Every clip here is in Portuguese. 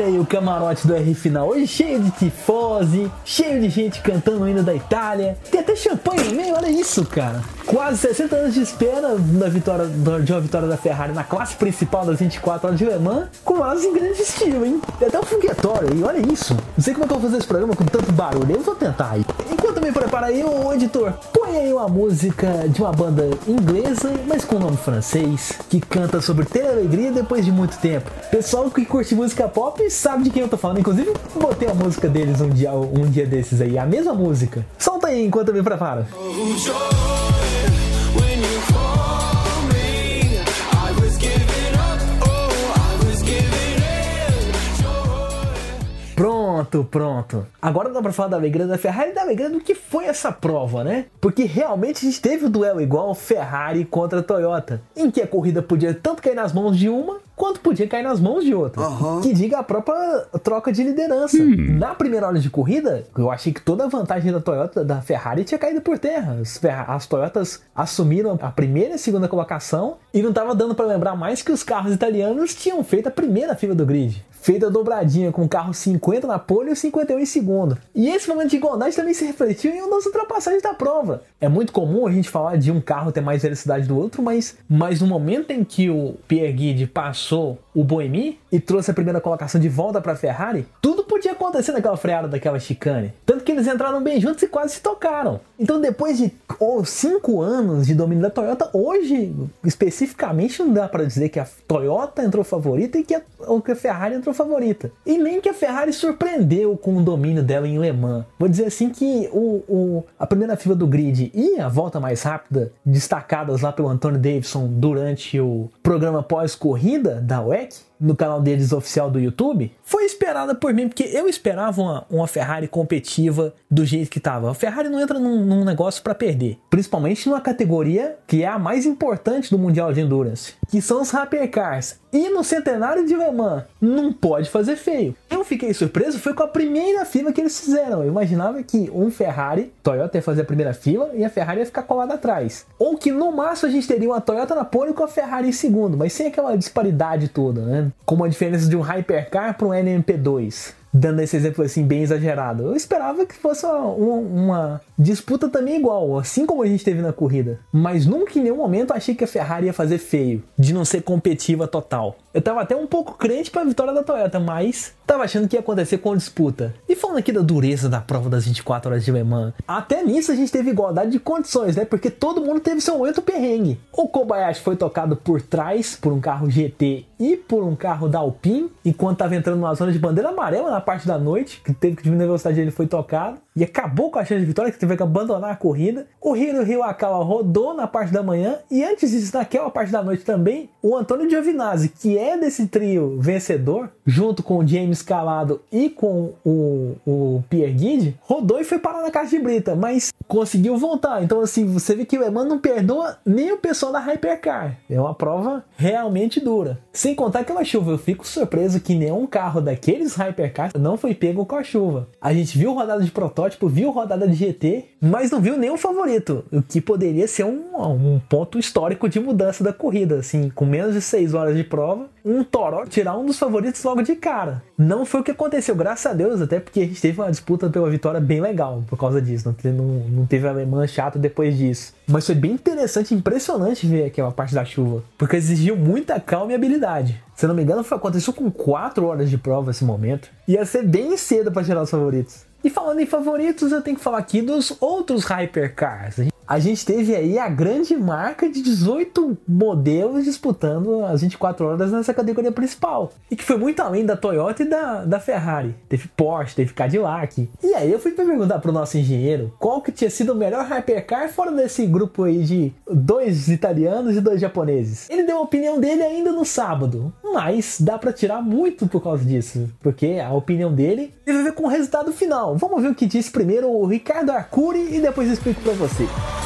Olha aí o camarote do R Final, hoje cheio de tifose, cheio de gente cantando hino da Itália. Tem até champanhe no meio, olha isso, cara. Quase 60 anos de espera da vitória, de uma vitória da Ferrari na classe principal das 24 horas de Le Mans, com elas em grande estilo, hein? Tem até um foguetório aí, olha isso. Não sei como é que eu vou fazer esse programa com tanto barulho, eu vou tentar aí. Enquanto me prepara aí, o editor, põe aí uma música de uma banda inglesa, mas com nome francês, que canta sobre ter alegria depois de muito tempo. Pessoal que curte música pop sabe de quem eu tô falando, inclusive botei a música deles um dia, um dia desses aí, a mesma música. Solta aí enquanto eu me preparo. Pronto, pronto. Agora dá pra falar da alegria da Ferrari e da alegria do que foi essa prova, né? Porque realmente a gente teve o um duelo igual Ferrari contra Toyota, em que a corrida podia tanto cair nas mãos de uma quanto podia cair nas mãos de outra. Uhum. Que diga a própria troca de liderança. Hum. Na primeira hora de corrida, eu achei que toda a vantagem da Toyota, da Ferrari, tinha caído por terra. As, as Toyotas assumiram a primeira e a segunda colocação e não estava dando para lembrar mais que os carros italianos tinham feito a primeira fila do grid feita dobradinha com o carro 50 na pole e o 51 em segundo. E esse momento de igualdade também se refletiu em uma das ultrapassagens da prova. É muito comum a gente falar de um carro ter mais velocidade do outro, mas, mas no momento em que o Pierre Guide passou o Boemi e trouxe a primeira colocação de volta para a Ferrari, tudo podia acontecer naquela freada daquela chicane. Tanto que eles entraram bem juntos e quase se tocaram. Então, depois de oh, cinco anos de domínio da Toyota, hoje, especificamente, não dá para dizer que a Toyota entrou favorita e que a, ou que a Ferrari entrou favorita. E nem que a Ferrari surpreendeu com o domínio dela em Le Mans. Vou dizer assim que o, o, a primeira fila do grid e a volta mais rápida, destacadas lá pelo Anthony Davidson durante o programa pós-corrida da WEC, no canal deles oficial do YouTube, foi esperada por mim, porque eu esperava uma, uma Ferrari competitiva do jeito que estava. A Ferrari não entra num, num negócio para perder, principalmente numa categoria que é a mais importante do Mundial de Endurance, que são os Hypercars. E no centenário de Le Mans, não pode fazer feio. Eu fiquei surpreso, foi com a primeira fila que eles fizeram. Eu imaginava que um Ferrari, Toyota ia fazer a primeira fila e a Ferrari ia ficar colada atrás. Ou que no máximo a gente teria uma Toyota na pole com a Ferrari em segundo, mas sem aquela disparidade toda, né? Como a diferença de um Hypercar para um NMP2 dando esse exemplo assim bem exagerado. Eu esperava que fosse uma, uma, disputa também igual, assim como a gente teve na corrida. Mas nunca em nenhum momento achei que a Ferrari ia fazer feio, de não ser competitiva total. Eu tava até um pouco crente para a vitória da Toyota, mas tava achando que ia acontecer com disputa. E falando aqui da dureza da prova das 24 horas de Le Mans, até nisso a gente teve igualdade de condições, né? Porque todo mundo teve seu momento perrengue. O Kobayashi foi tocado por trás por um carro GT e por um carro da Alpine, enquanto tava entrando numa zona de bandeira amarela na parte da noite, que teve que diminuir a velocidade ele foi tocado e acabou com a chance de vitória, que teve que abandonar a corrida. O Hiro Hiwakawa rodou na parte da manhã e antes disso, naquela parte da noite também, o Antônio Giovinazzi, que é desse trio vencedor, junto com o James Calado e com o, o Pierre Guide, rodou e foi parar na caixa de brita, mas conseguiu voltar. Então, assim, você vê que o Eman não perdoa nem o pessoal da Hypercar. É uma prova realmente dura. Sem contar aquela chuva, eu fico surpreso que nenhum carro daqueles Hypercar não foi pego com a chuva. A gente viu rodada de protótipo protótipo, viu rodada de GT, mas não viu nenhum favorito, o que poderia ser um, um ponto histórico de mudança da corrida, assim, com menos de 6 horas de prova, um Toró tirar um dos favoritos logo de cara. Não foi o que aconteceu, graças a Deus, até porque a gente teve uma disputa pela vitória bem legal por causa disso, não teve, não, não teve alemã chato depois disso. Mas foi bem interessante, impressionante ver aquela parte da chuva, porque exigiu muita calma e habilidade. Se não me engano, foi, aconteceu com 4 horas de prova esse momento. Ia ser bem cedo para tirar os favoritos. E falando em favoritos, eu tenho que falar aqui dos outros hypercars a gente teve aí a grande marca de 18 modelos disputando as 24 horas nessa categoria principal. E que foi muito além da Toyota e da, da Ferrari. Teve Porsche, teve Cadillac. E aí eu fui perguntar pro nosso engenheiro qual que tinha sido o melhor hypercar fora desse grupo aí de dois italianos e dois japoneses. Ele deu a opinião dele ainda no sábado, mas dá para tirar muito por causa disso, porque a opinião dele teve a ver com o resultado final. Vamos ver o que disse primeiro o Ricardo Arcuri e depois eu explico para você.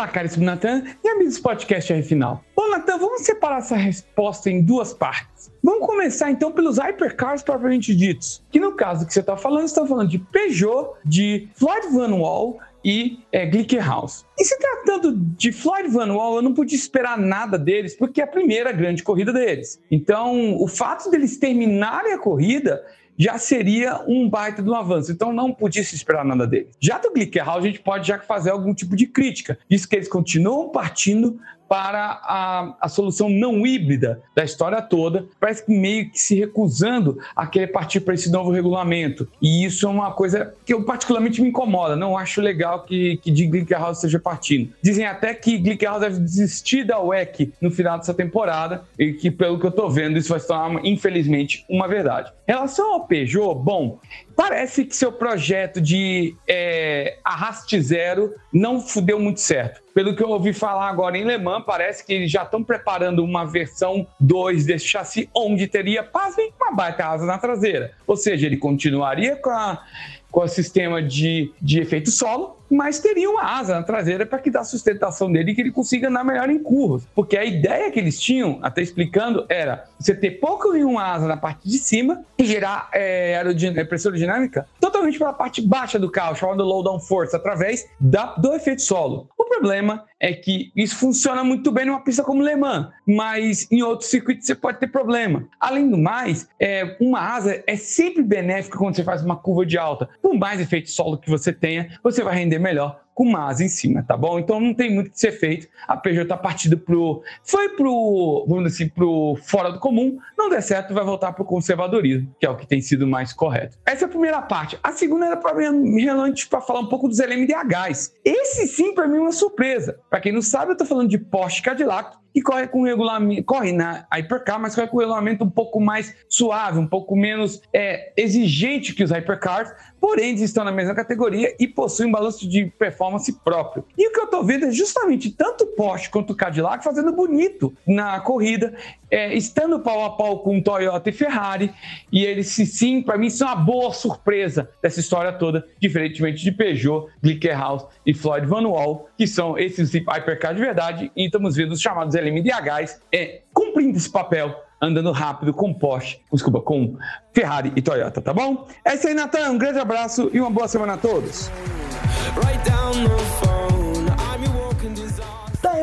Olá caríssimo Natan e amigos do podcast R Final. Bom, Natan, vamos separar essa resposta em duas partes. Vamos começar então pelos hypercars propriamente ditos, que no caso que você está falando, você está falando de Peugeot, de Floyd Van Wall e é. E se tratando de Floyd Van Wall, eu não podia esperar nada deles, porque é a primeira grande corrida deles. Então, o fato deles terminarem a corrida já seria um baita de um avanço. Então não podia se esperar nada deles. Já do Glickenhaus, a gente pode já fazer algum tipo de crítica. Diz que eles continuam partindo para a, a solução não híbrida da história toda, parece que meio que se recusando a querer partir para esse novo regulamento. E isso é uma coisa que eu particularmente me incomoda. Não acho legal que, que de Glickenhaus esteja partindo. Dizem até que Glickenhaus deve desistir da WEC no final dessa temporada e que, pelo que eu estou vendo, isso vai se tornar, infelizmente, uma verdade. Em relação ao Peugeot, bom, Parece que seu projeto de é, arraste zero não deu muito certo. Pelo que eu ouvi falar agora em Le Mans, parece que eles já estão preparando uma versão 2 desse chassi, onde teria, pasmem, uma baita asa na traseira. Ou seja, ele continuaria com a com o sistema de, de efeito solo, mas teria uma asa na traseira para que dá sustentação dele e que ele consiga andar melhor em curvas. Porque a ideia que eles tinham, até explicando, era você ter pouco em uma asa na parte de cima e gerar é pressão aerodinâmica totalmente pela parte baixa do carro, chamado low down force, através da, do efeito solo. O problema é que isso funciona muito bem numa pista como Le Mans, mas em outros circuitos você pode ter problema. Além do mais, é, uma asa é sempre benéfica quando você faz uma curva de alta. Por mais efeito solo que você tenha, você vai render melhor com uma asa em cima, tá bom? Então não tem muito que ser feito. A Peugeot tá partida pro. Foi pro, vamos dizer assim, pro fora do comum. Não der certo, vai voltar pro conservadorismo, que é o que tem sido mais correto. Essa é a primeira parte. A segunda era para relante para falar um pouco dos LMDHs. Esse sim, para mim, é uma surpresa. Para quem não sabe, eu tô falando de Porsche Cadillac, e corre com regulamento, corre na Hypercar, mas corre com um regulamento um pouco mais suave, um pouco menos é, exigente que os Hypercars, porém eles estão na mesma categoria e possuem um balanço de performance próprio. E o que eu estou vendo é justamente tanto o Porsche quanto o Cadillac fazendo bonito na corrida, é, estando pau a pau com Toyota e Ferrari, e eles sim, para mim, são uma boa surpresa dessa história toda, diferentemente de Peugeot, Glickenhaus e Floyd Van Wall, que são esses Hypercars de verdade, e estamos vendo os chamados LMDHs é, cumprindo esse papel andando rápido com Porsche, desculpa, com Ferrari e Toyota, tá bom? É isso aí, Natan. Um grande abraço e uma boa semana a todos.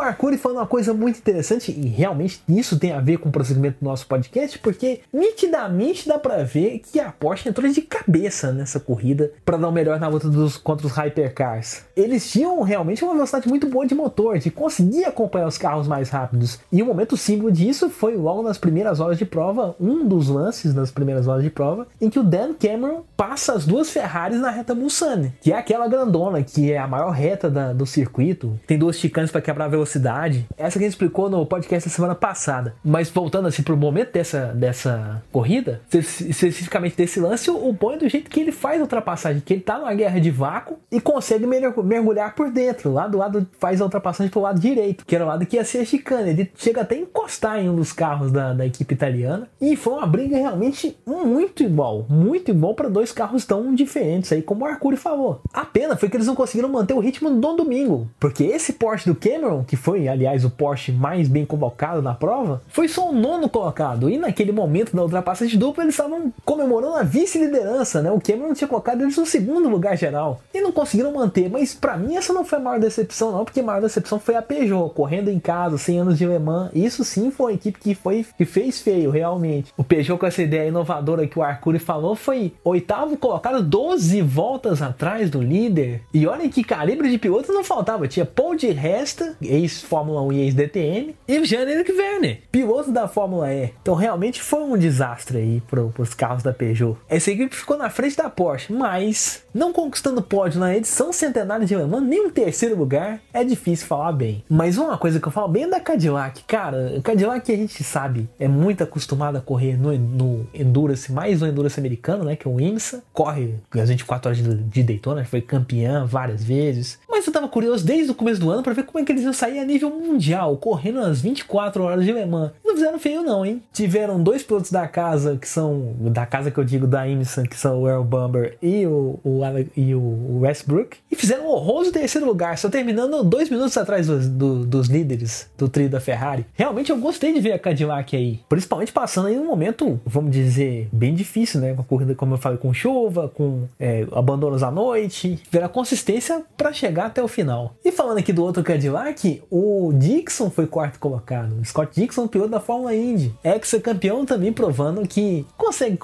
O Arcuri falando uma coisa muito interessante, e realmente isso tem a ver com o prosseguimento do nosso podcast, porque nitidamente dá para ver que a Porsche entrou de cabeça nessa corrida para dar o melhor na luta dos, contra os Hypercars. Eles tinham realmente uma velocidade muito boa de motor, de conseguir acompanhar os carros mais rápidos. E o momento símbolo disso foi logo nas primeiras horas de prova, um dos lances das primeiras horas de prova, em que o Dan Cameron passa as duas Ferraris na reta Mulsanne, que é aquela grandona, que é a maior reta da, do circuito, tem duas chicanes para quebrar a velocidade velocidade. Essa que a gente explicou no podcast da semana passada. Mas voltando assim pro momento dessa, dessa corrida, especificamente desse lance, o bom é do jeito que ele faz a ultrapassagem, que ele tá numa guerra de vácuo e consegue mergulhar por dentro. Lá do lado faz a ultrapassagem pro lado direito, que era o lado que ia ser a chicane. Ele chega até a encostar em um dos carros da, da equipe italiana. E foi uma briga realmente muito igual. Muito igual para dois carros tão diferentes aí, como o Arcuri falou. A pena foi que eles não conseguiram manter o ritmo do domingo. Porque esse Porsche do Cameron, que foi, aliás, o Porsche mais bem colocado na prova, foi só o nono colocado. E naquele momento da ultrapassagem dupla, eles estavam comemorando a vice-liderança, né? O Cameron tinha colocado eles no segundo lugar geral. E não conseguiram manter. Mas para mim, essa não foi a maior decepção, não, porque a maior decepção foi a Peugeot, correndo em casa, 100 anos de Le Mans. Isso sim foi uma equipe que, foi, que fez feio, realmente. O Peugeot, com essa ideia inovadora que o Arcuri falou, foi oitavo colocado, 12 voltas atrás do líder. E olha que calibre de piloto não faltava. Tinha Paul de Resta, ex ex-Fórmula 1 e ex-DTM, e o Jean-Eric Werner, piloto da Fórmula E. Então realmente foi um desastre aí para os carros da Peugeot. Essa equipe ficou na frente da Porsche, mas não conquistando pódio na edição centenária de Le Mans, nem um terceiro lugar, é difícil falar bem. Mas uma coisa que eu falo bem é da Cadillac. Cara, o Cadillac a gente sabe, é muito acostumado a correr no, no Endurance, mais no Endurance americano, né, que é o IMSA. Corre as 24 horas de Daytona, foi campeã várias vezes. Mas eu tava curioso desde o começo do ano para ver como é que eles iam sair a nível mundial, correndo as 24 horas de Le Mans. Não fizeram feio não, hein? Tiveram dois pilotos da casa, que são, da casa que eu digo, da IMSA, que são o Earl Bumber e o, o, e o Westbrook, e fizeram um horroroso terceiro lugar, só terminando dois minutos atrás dos, do, dos líderes do trio da Ferrari. Realmente eu gostei de ver a Cadillac aí, principalmente passando aí um momento, vamos dizer, bem difícil, né? Com a corrida, como eu falei, com chuva, com é, abandonos à noite, ver a consistência para chegar até o final. E falando aqui do outro Cadillac, o Dixon foi quarto colocado. Scott Dixon, piloto da Fórmula Indy, ex-campeão também provando que consegue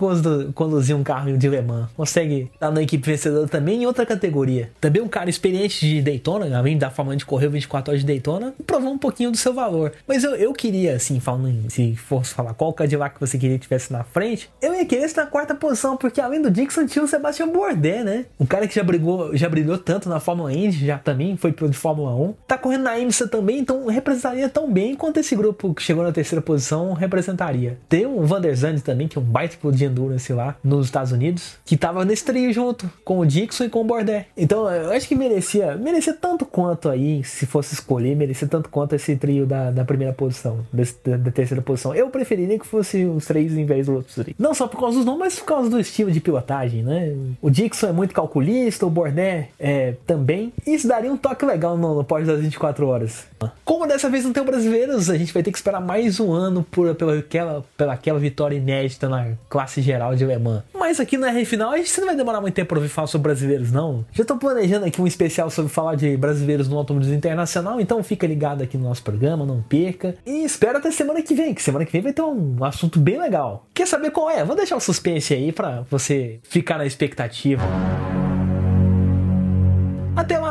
conduzir um carro de Le Mans, consegue estar na equipe vencedora também em outra categoria. Também um cara experiente de Daytona, além da Fórmula Indy correu 24 horas de Daytona, provou um pouquinho do seu valor. Mas eu, eu queria, assim, falando se fosse falar qual Cadillac que você queria que tivesse na frente, eu ia querer estar na quarta posição, porque além do Dixon tinha o Sebastian Bourdais, né? Um cara que já brigou, já brilhou tanto na Fórmula Indy, já também foi piloto de Fórmula 1. Tá correndo na IMSA também, então representaria tão bem quanto esse grupo que chegou na terceira posição representaria. Tem um Van der Zandt também, que é um baita piloto de endurance lá nos Estados Unidos, que tava nesse trio junto com o Dixon e com o Bourdais. Então eu acho que merecia, merecia tanto quanto aí, se fosse escolher, merecia tanto quanto esse trio da, da primeira posição, desse, da, terceira posição. Eu preferiria que fosse os três em vez dos outros três. Não só por causa dos nomes, mas por causa do estilo de pilotagem, né? O Dixon é muito calculista, o Bourdais é também. Isso daria um toque legal no, no pódio das 24 horas. Como dessa vez não tem brasileiros, a gente vai ter que esperar mais um ano por, pela, aquela, pela aquela vitória inédita na classe geral de Le Mans. Mas aqui na R final a gente não vai demorar muito tempo para ouvir falar sobre brasileiros, não. Já tô planejando aqui um especial sobre falar de brasileiros no automobilismo internacional, então fica ligado aqui no nosso programa, não perca. E espera até semana que vem, que semana que vem vai ter um assunto bem legal. Quer saber qual é? Vou deixar o suspense aí para você ficar na expectativa.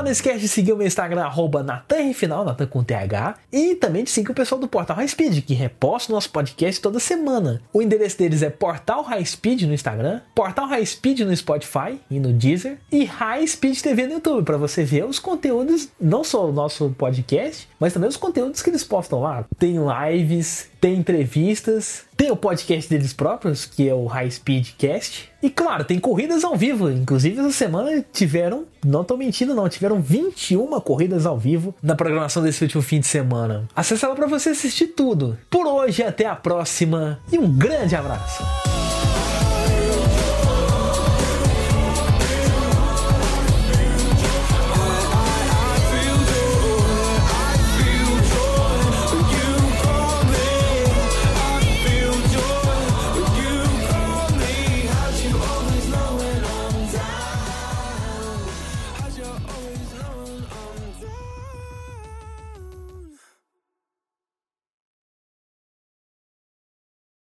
Não esquece de seguir o meu Instagram, arroba NatanRFinal, Natan com TH. E também de seguir o pessoal do Portal High Speed, que reposta o nosso podcast toda semana. O endereço deles é Portal High Speed no Instagram, Portal High Speed no Spotify e no Deezer, e High Speed TV no YouTube, para você ver os conteúdos, não só o nosso podcast, mas também os conteúdos que eles postam lá. Tem lives, tem entrevistas, tem o podcast deles próprios, que é o High Speed Cast. E claro, tem corridas ao vivo. Inclusive, essa semana tiveram, não tô mentindo, não, tiveram 21 corridas ao vivo na programação desse último fim de semana. Acesse ela para você assistir tudo. Por hoje, até a próxima e um grande abraço.